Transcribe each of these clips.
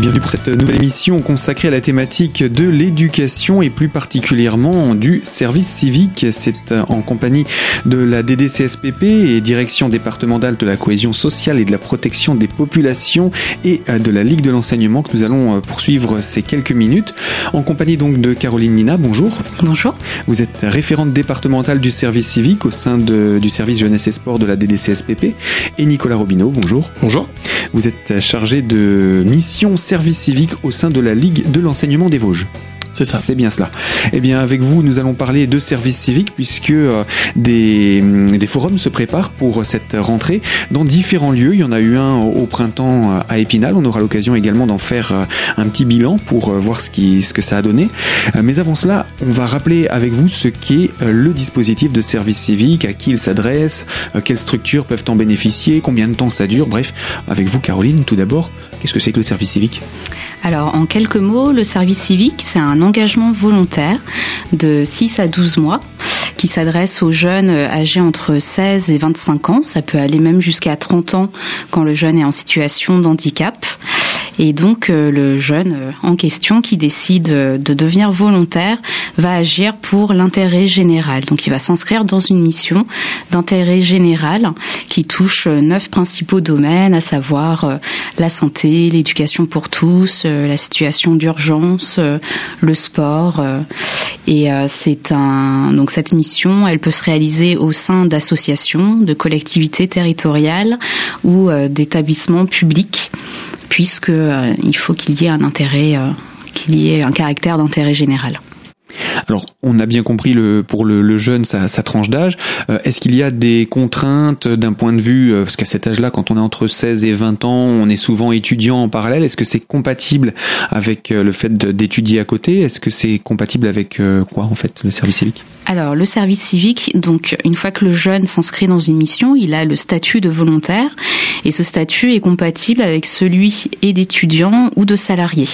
bienvenue pour cette nouvelle émission consacrée à la thématique de l'éducation et plus particulièrement du service civique. C'est en compagnie de la DDCSPP et direction départementale de la cohésion sociale et de la protection des populations et de la Ligue de l'enseignement que nous allons poursuivre ces quelques minutes. En compagnie donc de Caroline Nina, bonjour. Bonjour. Vous êtes référente départementale du service civique au sein de, du service jeunesse et sport de la DDCSPP et Nicolas Robineau, bonjour. Bonjour. Vous êtes chargé de mission service civique au sein de la Ligue de l'enseignement des Vosges. C'est ça. C'est bien cela. Eh bien, avec vous, nous allons parler de service civique puisque euh, des, des forums se préparent pour cette rentrée dans différents lieux. Il y en a eu un au printemps euh, à Épinal. On aura l'occasion également d'en faire euh, un petit bilan pour voir ce, qui, ce que ça a donné. Mais avant cela, on va rappeler avec vous ce qu'est le dispositif de service civique, à qui il s'adresse, quelles structures peuvent en bénéficier, combien de temps ça dure. Bref, avec vous, Caroline, tout d'abord, qu'est-ce que c'est que le service civique? Alors, en quelques mots, le service civique, c'est un engagement volontaire de 6 à 12 mois qui s'adresse aux jeunes âgés entre 16 et 25 ans. Ça peut aller même jusqu'à 30 ans quand le jeune est en situation d'handicap. Et donc le jeune en question qui décide de devenir volontaire va agir pour l'intérêt général. Donc il va s'inscrire dans une mission d'intérêt général qui touche neuf principaux domaines, à savoir la santé, l'éducation pour tous, la situation d'urgence, le sport. Et c'est un donc cette mission, elle peut se réaliser au sein d'associations, de collectivités territoriales ou d'établissements publics puisque euh, faut qu'il y ait un intérêt, euh, qu'il y ait un caractère d'intérêt général. Alors, on a bien compris le, pour le, jeune sa, tranche d'âge. Euh, Est-ce qu'il y a des contraintes d'un point de vue, parce qu'à cet âge-là, quand on est entre 16 et 20 ans, on est souvent étudiant en parallèle. Est-ce que c'est compatible avec le fait d'étudier à côté? Est-ce que c'est compatible avec quoi, en fait, le service civique? Alors, le service civique, donc une fois que le jeune s'inscrit dans une mission, il a le statut de volontaire et ce statut est compatible avec celui d'étudiant ou de salarié.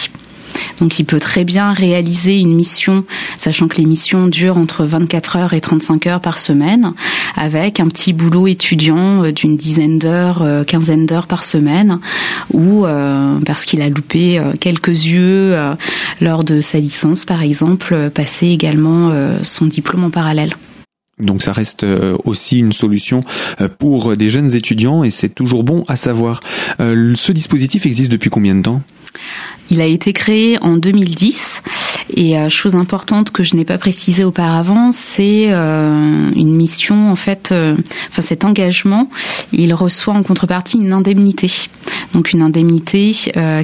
Donc il peut très bien réaliser une mission, sachant que les missions durent entre 24 heures et 35 heures par semaine, avec un petit boulot étudiant d'une dizaine d'heures, quinzaine d'heures par semaine, ou euh, parce qu'il a loupé quelques yeux euh, lors de sa licence, par exemple, passer également euh, son diplôme en parallèle. Donc ça reste aussi une solution pour des jeunes étudiants et c'est toujours bon à savoir. Ce dispositif existe depuis combien de temps? Il a été créé en 2010 et euh, chose importante que je n'ai pas précisé auparavant, c'est euh, une mission en fait, euh, enfin cet engagement, il reçoit en contrepartie une indemnité, donc une indemnité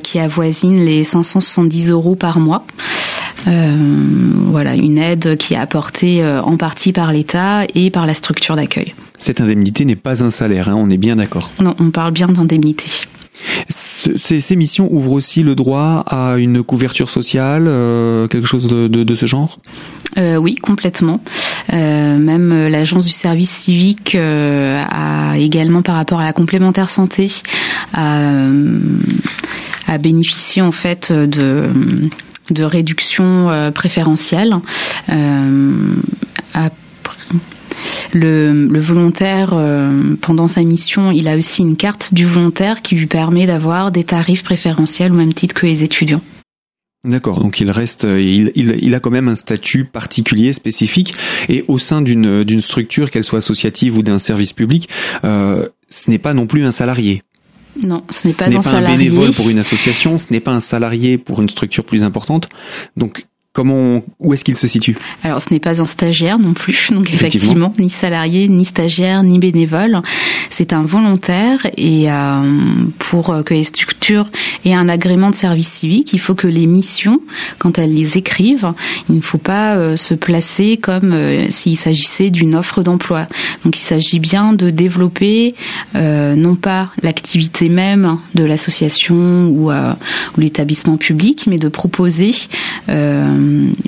qui avoisine les 570 euros par mois. voilà, une aide qui est apportée en partie par l'État et par la structure d'accueil. Cette indemnité n'est pas un salaire, hein, on est bien d'accord. Non, on parle bien d'indemnité. Ces, missions ouvrent aussi le droit à une couverture sociale, euh, quelque chose de, ce genre? Euh, Oui, complètement. Euh, même l'agence du service civique a également, par rapport à la complémentaire santé, a, bénéficié en fait de de réduction préférentielle. À le, le volontaire, euh, pendant sa mission, il a aussi une carte du volontaire qui lui permet d'avoir des tarifs préférentiels au même titre que les étudiants. D'accord, donc il reste, il, il, il, a quand même un statut particulier, spécifique, et au sein d'une d'une structure, qu'elle soit associative ou d'un service public, euh, ce n'est pas non plus un salarié. Non, ce n'est pas, ce un, pas salarié. un bénévole pour une association, ce n'est pas un salarié pour une structure plus importante. Donc Comment, où est-ce qu'il se situe Alors, ce n'est pas un stagiaire non plus, donc effectivement, effectivement ni salarié, ni stagiaire, ni bénévole. C'est un volontaire et euh, pour que les structures aient un agrément de service civique, il faut que les missions, quand elles les écrivent, il ne faut pas euh, se placer comme euh, s'il s'agissait d'une offre d'emploi. Donc, il s'agit bien de développer euh, non pas l'activité même de l'association ou, ou l'établissement public, mais de proposer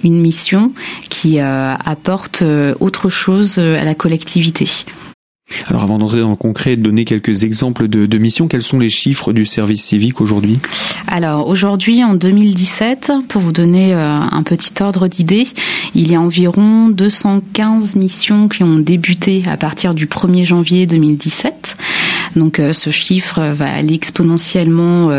une mission qui euh, apporte autre chose à la collectivité. Alors avant d'entrer dans le concret, donner quelques exemples de, de, missions, quels sont les chiffres du service civique aujourd'hui? Alors aujourd'hui, en 2017, pour vous donner un petit ordre d'idée, il y a environ 215 missions qui ont débuté à partir du 1er janvier 2017. Donc ce chiffre va aller exponentiellement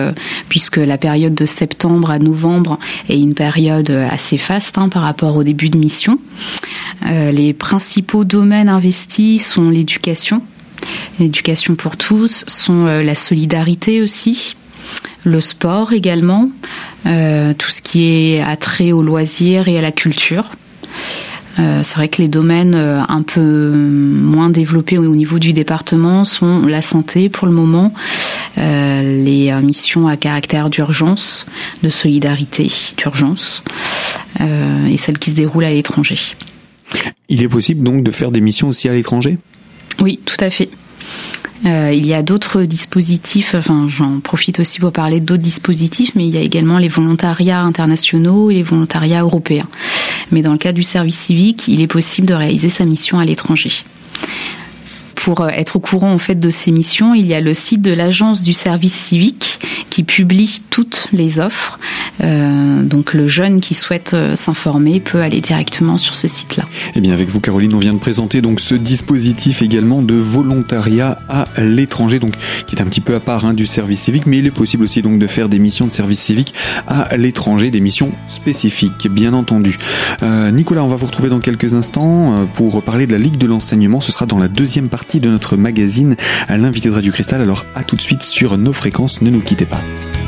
puisque la période de septembre à novembre est une période assez faste hein, par rapport au début de mission. les principaux domaines investis sont l'éducation, l'éducation pour tous, sont la solidarité aussi, le sport également, euh, tout ce qui est attrait au loisir et à la culture. Euh, c'est vrai que les domaines euh, un peu moins développés au niveau du département sont la santé pour le moment, les missions à caractère d'urgence, de solidarité, d'urgence, et celles qui se déroulent à l'étranger. Il est possible donc de faire des missions aussi à l'étranger? Oui, tout à fait. Euh, il y a d'autres dispositifs, enfin j'en profite aussi pour parler d'autres dispositifs, mais il y a également les volontariats internationaux et les volontariats européens. Mais dans le cas du service civique, il est possible de réaliser sa mission à l'étranger. Pour euh, être au courant en fait de ces missions, il y a le site de l'agence du service civique qui publie toutes les offres. Euh, donc le jeune qui souhaite euh, s'informer peut aller directement sur ce site-là. Et eh bien avec vous Caroline, on vient de présenter donc ce dispositif également de volontariat à l'étranger, donc qui est un petit peu à part hein, du service civique, mais il est possible aussi donc de faire des missions de service civique à l'étranger, des missions spécifiques, bien entendu. Nicolas, on va vous retrouver dans quelques instants pour parler de la Ligue de l'enseignement. Ce sera dans la deuxième partie de notre magazine à l'invité de Radio Cristal. Alors à tout de suite sur nos fréquences, ne nous quittez pas. Bye.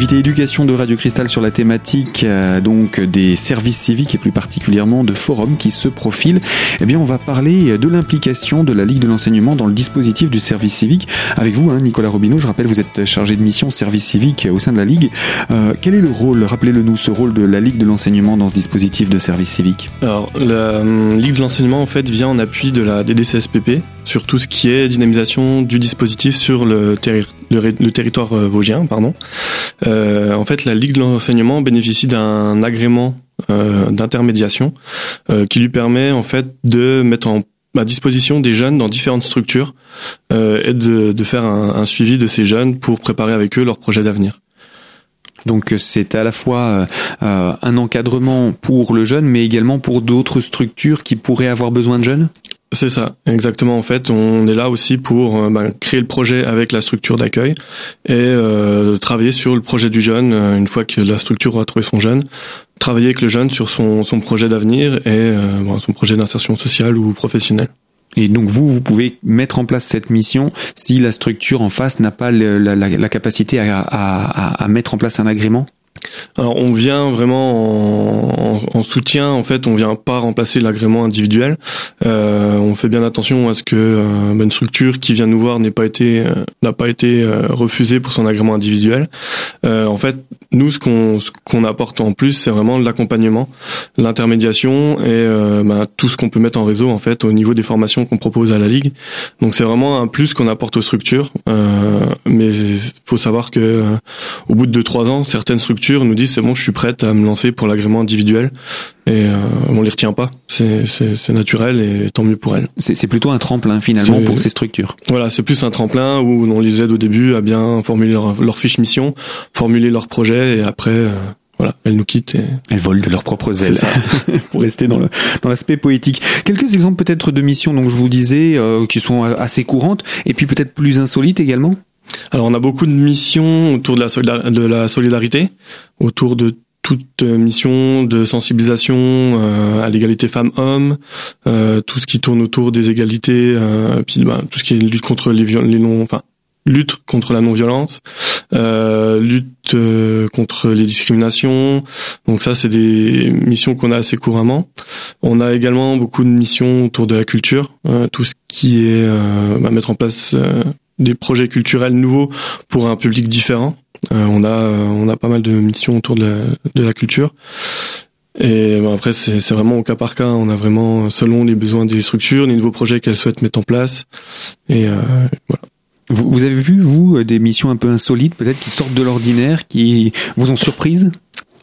Invité éducation de Radio Cristal sur la thématique euh, donc des services civiques et plus particulièrement de forums qui se profilent. Eh bien, on va parler de l'implication de la Ligue de l'enseignement dans le dispositif du service civique. Avec vous, hein, Nicolas Robineau, je rappelle, vous êtes chargé de mission service civique au sein de la Ligue. Euh, quel est le rôle, rappelez-le nous, ce rôle de la Ligue de l'enseignement dans ce dispositif de service civique? Alors, la euh, Ligue de l'enseignement, en fait, vient en appui de la DDCSPP sur tout ce qui est dynamisation du dispositif sur le, territoire euh, vosgien. Pardon. Euh, en fait, la Ligue de l'enseignement bénéficie d'un agrément euh, d'intermédiation qui lui permet en fait de mettre à disposition des jeunes dans différentes structures et de, faire un, suivi de ces jeunes pour préparer avec eux leurs projets d'avenir. Donc c'est à la fois euh, un encadrement pour le jeune, mais également pour d'autres structures qui pourraient avoir besoin de jeunes? C'est ça, exactement. En fait, on est là aussi pour euh, bah, créer le projet avec la structure d'accueil et euh, travailler sur le projet du jeune euh, une fois que la structure aura trouvé son jeune. Travailler avec le jeune sur son, projet d'avenir et son projet d'insertion sociale ou professionnelle. Et donc vous, vous pouvez mettre en place cette mission si la structure en face n'a pas la, capacité à mettre en place un agrément? Alors on vient vraiment en, en, soutien. En fait, on vient pas remplacer l'agrément individuel. Euh, on fait bien attention à ce que euh, une structure qui vient nous voir n'ait pas été euh, n'a pas été refusée pour son agrément individuel. En fait, nous ce qu'on ce qu'on apporte en plus, c'est vraiment l'accompagnement, l'intermédiation et ben, tout ce qu'on peut mettre en réseau en fait au niveau des formations qu'on propose à la ligue. Donc c'est vraiment un plus qu'on apporte aux structures. mais faut savoir que au bout de deux trois ans, certaines structures nous disent c'est bon, je suis prête à me lancer pour l'agrément individuel et euh, on les retient pas. C'est naturel et tant mieux pour elles. C'est plutôt un tremplin finalement pour ces structures. Voilà, c'est plus un tremplin où on les aide au début à bien formuler leur, fiche mission, formuler leur projet et après. Euh, voilà, elles nous quittent et elles volent de leurs propres ailes. Ça. pour rester dans le dans l'aspect poétique. Quelques exemples peut-être de missions donc je vous disais euh, qui sont assez courantes et puis peut-être plus insolites également. Alors on a beaucoup de missions autour de la, de la solidarité, autour de toute mission de sensibilisation euh, à l'égalité femmes-hommes, euh, tout ce qui tourne autour des égalités, euh, puis bah, tout ce qui est lutte contre les, les non, enfin lutte contre la non-violence, lutte contre les discriminations. Donc ça, c'est des missions qu'on a assez couramment. On a également beaucoup de missions autour de la culture, tout ce qui est bah, mettre en place des projets culturels nouveaux pour un public différent. Euh, on a on a pas mal de missions autour de la, de la culture. Et bon, après, c'est vraiment au cas par cas. On a vraiment, selon les besoins des structures, les nouveaux projets qu'elles souhaitent mettre en place. Et euh, voilà. Vous, vous, avez vu, vous, des missions un peu insolites, peut-être, qui sortent de l'ordinaire, qui vous ont surprise?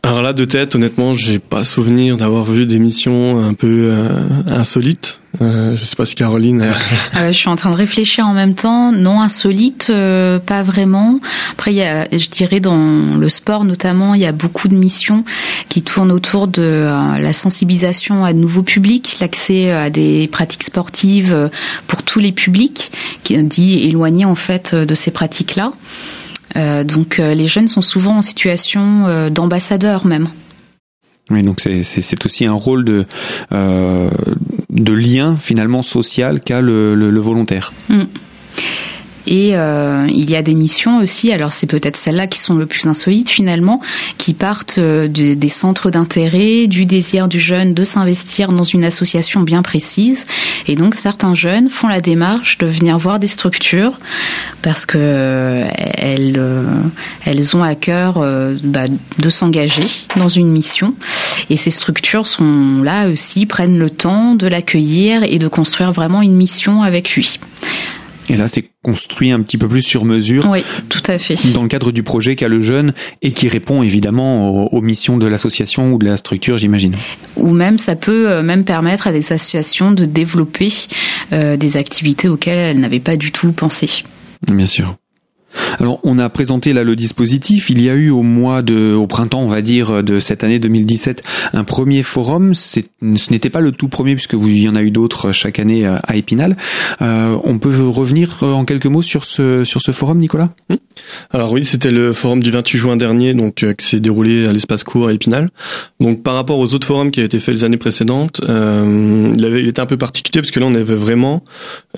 Alors là, de tête, honnêtement, j'ai pas souvenir d'avoir vu des missions un peu euh, insolites. Euh, je sais pas si Caroline. Euh, je suis en train de réfléchir en même temps. Non, insolite, euh, pas vraiment. Après, il y a, je dirais dans le sport notamment, il y a beaucoup de missions qui tournent autour de euh, la sensibilisation à de nouveaux publics, l'accès à des pratiques sportives pour tous les publics, qui dit éloignés en fait de ces pratiques-là. donc, les jeunes sont souvent en situation d'ambassadeur même. Oui, donc c'est aussi un rôle de euh, de lien finalement social qu'a le, le, volontaire. Mm. Et euh, il y a des missions aussi, alors c'est peut-être celles-là qui sont le plus insolites finalement, qui partent euh, des centres d'intérêt, du désir du jeune de s'investir dans une association bien précise. Et donc certains jeunes font la démarche de venir voir des structures parce que euh, elles, elles ont à cœur bah, de s'engager dans une mission. Et ces structures sont là aussi, prennent le temps de l'accueillir et de construire vraiment une mission avec lui. Et là, c'est construit un petit peu plus sur mesure. Oui, tout à fait. Dans le cadre du projet qu'a le jeune et qui répond évidemment aux, missions de l'association ou de la structure, j'imagine. Ou même, ça peut euh, même permettre à des associations de développer euh, des activités auxquelles elles n'avaient pas du tout pensé. Bien sûr. Alors, on a présenté là le dispositif. Il y a eu au mois de, au printemps, on va dire, de cette année 2017, un premier forum. Ce n'était pas le tout premier puisque vous, y en a eu d'autres chaque année euh, à Épinal. Euh, on peut revenir euh, en quelques mots sur ce sur ce forum, Nicolas? Mmh. Alors oui, c'était le forum du 28 juin dernier, donc qui s'est déroulé à l'espace court à Épinal. Donc par rapport aux autres forums qui avaient été faits les années précédentes, il, avait, il était un peu particulier parce que là on avait vraiment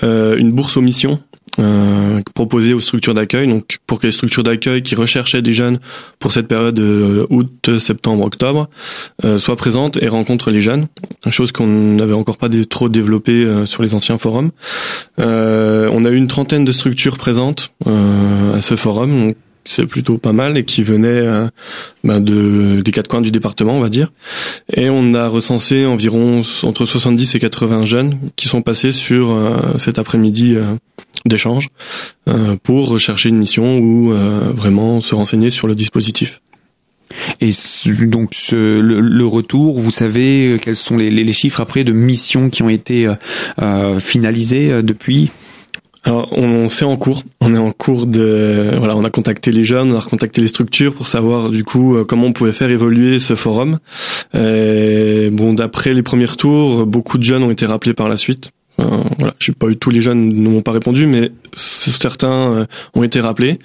une bourse aux missions euh, proposé aux structures d'accueil, donc pour que les structures d'accueil qui recherchaient des jeunes pour cette période de août, septembre, octobre euh, soient présentes et rencontrent les jeunes, chose qu'on n'avait encore pas trop développée euh, sur les anciens forums. Euh, on a eu une trentaine de structures présentes euh, à ce forum, donc c'est plutôt pas mal et qui venait euh, ben de des quatre coins du département on va dire. Et on a recensé environ entre 70 et 80 jeunes qui sont passés sur euh, cet après-midi euh, d'échange pour rechercher une mission ou vraiment se renseigner sur le dispositif. Et donc ce, le, retour, vous savez quels sont les, les, chiffres après de missions qui ont été finalisées depuis? Alors, on, c'est en cours. On est en cours de, voilà, on a contacté les jeunes, on a recontacté les structures pour savoir du coup euh, comment on pouvait faire évoluer ce forum. Et, bon, d'après les premiers retours, beaucoup de jeunes ont été rappelés par la suite. Enfin, voilà, j'ai pas eu tous les jeunes ne m'ont pas répondu, mais certains euh, ont été rappelés.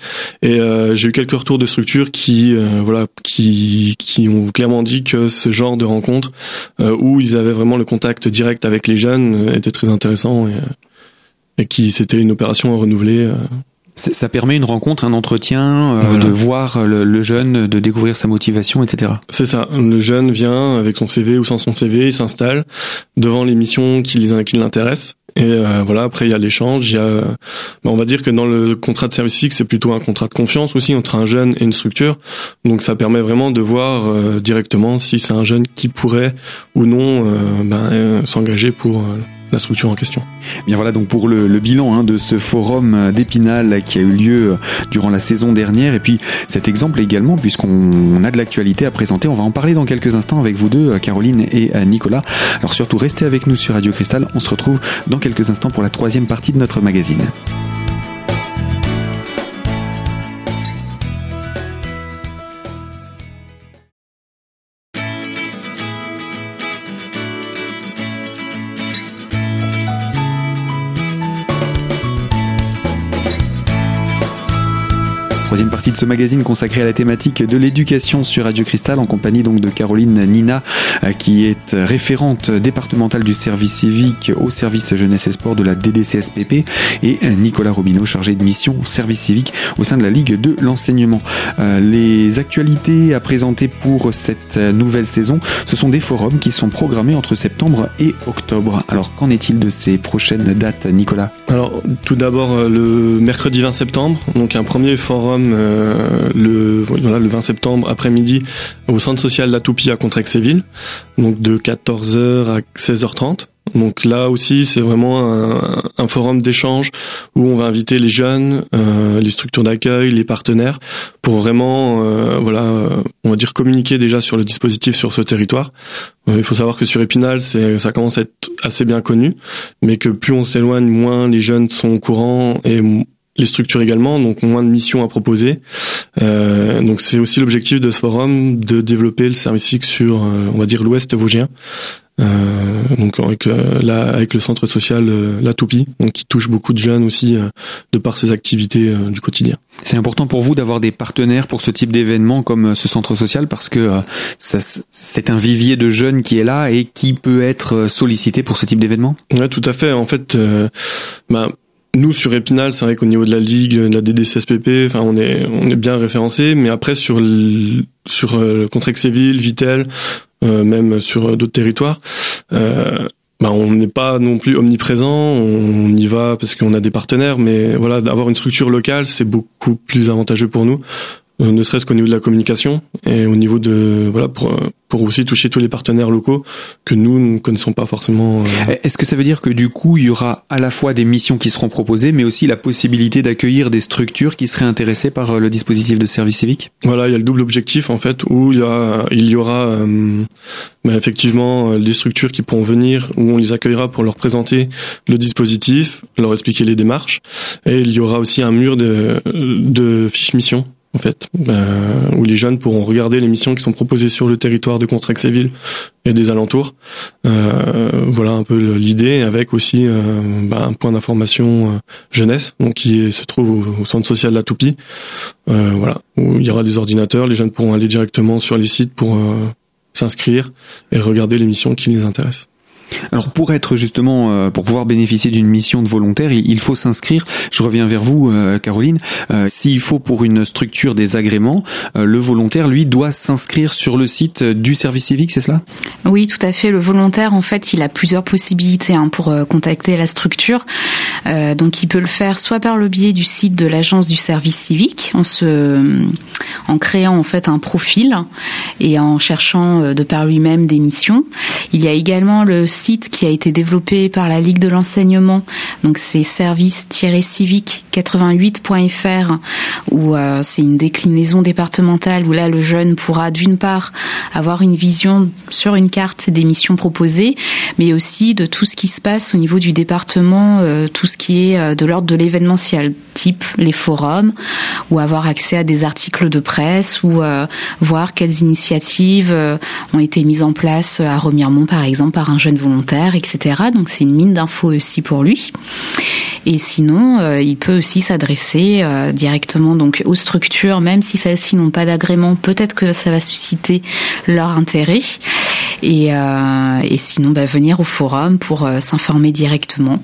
Et euh, j'ai eu quelques retours de structures qui, voilà, qui, qui ont clairement dit que ce genre de rencontre où ils avaient vraiment le contact direct avec les jeunes était très intéressant. Et, et qui c'était une opération renouvelée. Euh. Ça permet une rencontre, un entretien, euh, de voir le, jeune, de découvrir sa motivation, etc. C'est ça. Le jeune vient avec son CV ou sans son CV, il s'installe devant les missions qui, qui l'intéressent. Et euh, voilà, après il y a l'échange, il y a, bah, on va dire que dans le contrat de service civique, c'est plutôt un contrat de confiance aussi entre un jeune et une structure. Donc ça permet vraiment de voir directement si c'est un jeune qui pourrait ou non ben, s'engager pour la structure en question. Bien voilà donc pour le, bilan hein, de ce forum d'Épinal qui a eu lieu euh, durant la saison dernière et puis cet exemple également puisqu'on a de l'actualité à présenter. On va en parler dans quelques instants avec vous deux, Caroline et Nicolas. Alors surtout restez avec nous sur Radio Cristal. On se retrouve dans quelques instants pour la troisième partie de notre magazine. Troisième partie de ce magazine consacré à la thématique de l'éducation sur Radio Cristal en compagnie donc de Caroline Nina euh, qui est référente départementale du service civique au service jeunesse et sport de la DDCSPP et Nicolas Robineau chargé de mission service civique au sein de la Ligue de l'enseignement. Euh, les actualités à présenter pour cette nouvelle saison, ce sont des forums qui sont programmés entre septembre et octobre. Alors qu'en est-il de ces prochaines dates Nicolas? Alors tout d'abord euh, le mercredi 20 septembre, donc un premier forum euh, le, le 20 septembre après-midi au centre social La Toupie à Contrexéville, donc de 14h à 16h30. Donc là aussi, c'est vraiment un, un forum d'échange où on va inviter les jeunes, euh, les structures d'accueil, les partenaires, pour vraiment, euh, voilà, on va dire communiquer déjà sur le dispositif sur ce territoire. il faut savoir que sur Épinal, c'est, ça commence à être assez bien connu, mais que plus on s'éloigne, moins les jeunes sont au courant et les structures également, donc moins de missions à proposer. Euh, donc c'est aussi l'objectif de ce forum de développer le service civique sur, euh, on va dire, l'Ouest vosgien. Euh, donc avec euh, la, avec le centre social euh, La Toupie, donc qui touche beaucoup de jeunes aussi de par ses activités du quotidien. C'est important pour vous d'avoir des partenaires pour ce type d'événement comme ce centre social parce que c'est un vivier de jeunes qui est là et qui peut être sollicité pour ce type d'événement? Ouais, tout à fait. En fait, bah, nous sur Épinal, c'est vrai qu'au niveau de la ligue, de la DDCSPP, enfin on est on est bien référencé, mais après sur le, sur euh, Contrexéville, Vitel, euh, même sur d'autres territoires, euh, bah, on n'est pas non plus omniprésent, on y va parce qu'on a des partenaires, mais voilà, d'avoir une structure locale, c'est beaucoup plus avantageux pour nous. Euh, ne serait-ce qu'au niveau de la communication et au niveau de voilà pour pour aussi toucher tous les partenaires locaux que nous ne connaissons pas forcément. Euh. Est-ce que ça veut dire que du coup il y aura à la fois des missions qui seront proposées, mais aussi la possibilité d'accueillir des structures qui seraient intéressées par euh, le dispositif de service civique? Voilà, il y a le double objectif en fait où il y a il y aura euh, bah, effectivement des structures qui pourront venir où on les accueillera pour leur présenter le dispositif, leur expliquer les démarches et il y aura aussi un mur de de fiches missions en fait, euh, où les jeunes pourront regarder les missions qui sont proposées sur le territoire de Contrexéville et des alentours. Euh, voilà un peu l'idée, avec aussi euh, bah, un point d'information jeunesse, donc qui se trouve au, centre social de la Toupie. Voilà, où il y aura des ordinateurs, les jeunes pourront aller directement sur les sites pour s'inscrire et regarder les missions qui les intéressent. Alors pour être justement, euh, pour pouvoir bénéficier d'une mission de volontaire, il faut s'inscrire. Je reviens vers vous, euh, Caroline. Euh, s'il faut pour une structure des agréments, le volontaire, lui, doit s'inscrire sur le site du service civique, c'est cela? Oui, tout à fait. Le volontaire, en fait, il a plusieurs possibilités hein, pour contacter la structure. donc il peut le faire soit par le biais du site de l'agence du service civique, en se, en créant en fait un profil et en cherchant de par lui-même des missions. Il y a également le site qui a été développé par la Ligue de l'enseignement, donc c'est service-civique88.fr, où euh, c'est une déclinaison départementale où là le jeune pourra d'une part avoir une vision sur une carte des missions proposées, mais aussi de tout ce qui se passe au niveau du département, euh, tout ce qui est euh, de l'ordre de l'événementiel, type les forums, ou avoir accès à des articles de presse, ou voir quelles initiatives ont été mises en place à Remiremont par exemple par un jeune etc. Donc c'est une mine d'infos aussi pour lui. Et sinon, euh, il peut aussi s'adresser euh, directement donc aux structures, même si celles-ci n'ont pas d'agrément. Peut-être que ça va susciter leur intérêt. Et, euh, et sinon, bah, venir au forum pour s'informer directement.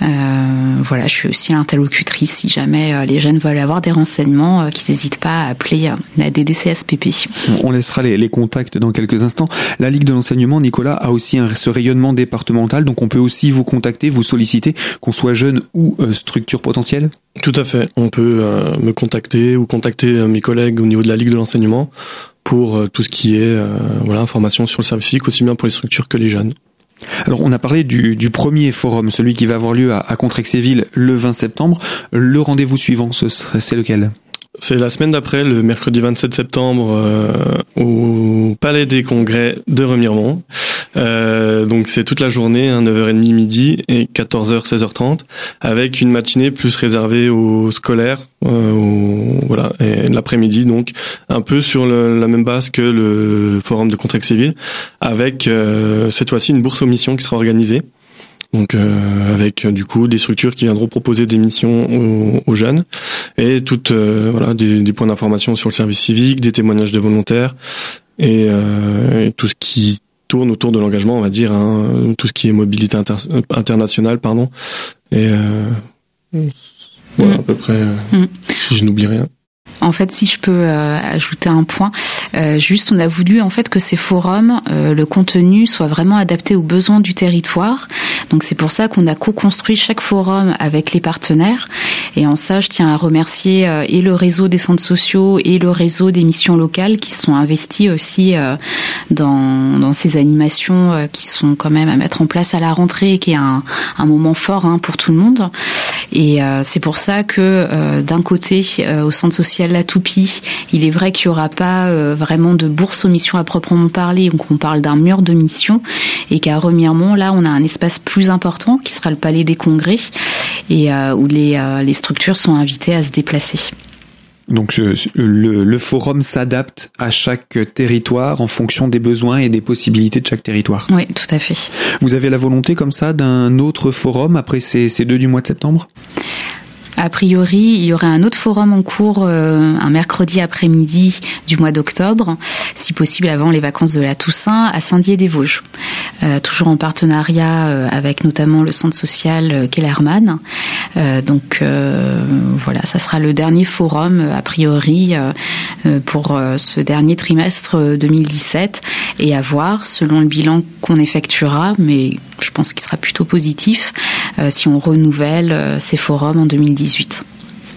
voilà, je suis aussi l'interlocutrice si jamais les jeunes veulent avoir des renseignements, qu'ils n'hésitent pas à appeler la DDCSPP. On laissera les, les, contacts dans quelques instants. La Ligue de l'enseignement, Nicolas, a aussi un, ce rayonnement départemental, donc on peut aussi vous contacter, vous solliciter, qu'on soit jeune ou euh, structure potentielle Tout à fait. On peut euh, me contacter ou contacter euh, mes collègues au niveau de la Ligue de l'enseignement pour tout ce qui est voilà information sur le service civique, aussi bien pour les structures que les jeunes. Alors on a parlé du, premier forum, celui qui va avoir lieu à, à Contrexéville le 20 septembre. Le rendez-vous suivant, c'est lequel? C'est la semaine d'après, le mercredi 27 septembre, euh, au Palais des Congrès de Remiremont. Euh, donc c'est toute la journée, 9h30 hein, midi et 14h 16h30, avec une matinée plus réservée aux scolaires, euh, voilà, et l'après-midi donc un peu sur la même base que le forum de contrat civil, avec euh, cette fois-ci une bourse aux missions qui sera organisée. Donc euh, avec du coup des structures qui viendront proposer des missions aux, jeunes et toutes euh, voilà des, points d'information sur le service civique, des témoignages de volontaires et, euh, tout ce qui tourne autour de l'engagement, on va dire, hein, tout ce qui est mobilité internationale, pardon. Et voilà mm. à peu près, mm. si je n'oublie rien. En fait, si je peux ajouter un point, juste on a voulu en fait que ces forums, le contenu soit vraiment adapté aux besoins du territoire. Donc c'est pour ça qu'on a co-construit chaque forum avec les partenaires. Et en ça, je tiens à remercier et le réseau des centres sociaux et le réseau des missions locales qui sont investis aussi dans, dans ces animations qui sont quand même à mettre en place à la rentrée, qui est un, un moment fort hein, pour tout le monde. Et euh, c'est pour ça que euh, d'un côté, euh, au centre social La Toupie, il est vrai qu'il n'y aura pas vraiment de bourse aux missions à proprement parler, donc on parle d'un mur de missions, et qu'à Remiremont, là, on a un espace plus important qui sera le palais des congrès, où les structures sont invitées à se déplacer. Donc le, forum s'adapte à chaque territoire en fonction des besoins et des possibilités de chaque territoire. Oui, tout à fait. Vous avez la volonté comme ça d'un autre forum après ces, ces deux du mois de septembre? A priori, il y aurait un autre forum en cours euh, un mercredi après-midi du mois d'octobre, si possible avant les vacances de la Toussaint, à Saint-Dié-des-Vosges. Euh, toujours en partenariat euh, avec notamment le centre social Kellerman. donc voilà, ça sera le dernier forum a priori pour ce dernier trimestre 2017 et à voir selon le bilan qu'on effectuera, mais je pense qu'il sera plutôt positif si on renouvelle ces forums en 2017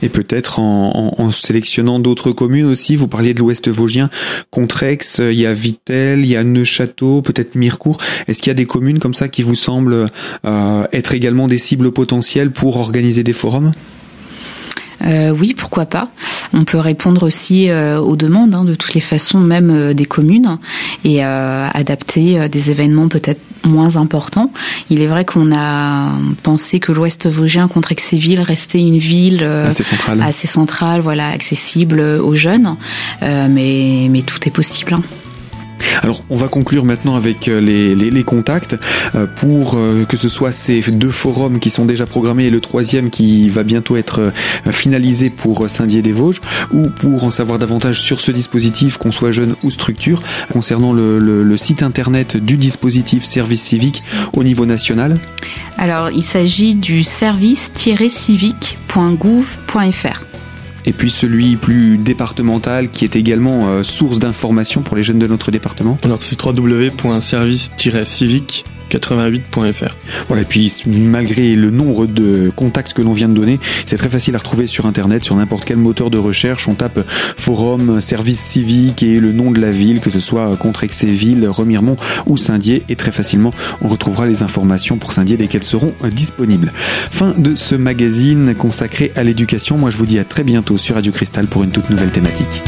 et peut-être en, sélectionnant d'autres communes aussi. Vous parliez de l'Ouest Vosgien, Contrex, il y a Vitel, il y a Neuchâteau, peut-être Mirecourt. Est-ce qu'il y a des communes comme ça qui vous semblent euh, être également des cibles potentielles pour organiser des forums? Euh, oui, pourquoi pas. On peut répondre aussi euh, aux demandes, hein, de toutes les façons, même euh, des communes, et adapter des événements peut-être moins importants. Il est vrai qu'on a pensé que l'Ouest Vosgien contre Exéville restait une ville assez centrale, assez centrale, voilà, accessible aux jeunes, mais mais tout est possible. Hein. Alors on va conclure maintenant avec euh, les, contacts euh, pour euh, que ce soit ces deux forums qui sont déjà programmés et le troisième qui va bientôt être finalisé pour Saint-Dié-des-Vosges ou pour en savoir davantage sur ce dispositif, qu'on soit jeune ou structure, concernant le, site internet du dispositif service civique au niveau national. Alors il s'agit du service-civique.gouv.fr et puis celui plus départemental qui est également euh, source d'information pour les jeunes de notre département. Alors c'est www.service-civique 88.fr. Voilà, et puis malgré le nombre de contacts que l'on vient de donner, c'est très facile à retrouver sur internet, sur n'importe quel moteur de recherche. On tape forum, service civique et le nom de la ville, que ce soit Contrexéville, Remiremont ou Saint-Dié, et très facilement on retrouvera les informations pour Saint-Dié dès qu'elles seront disponibles. Fin de ce magazine consacré à l'éducation. Moi je vous dis à très bientôt sur Radio Cristal pour une toute nouvelle thématique.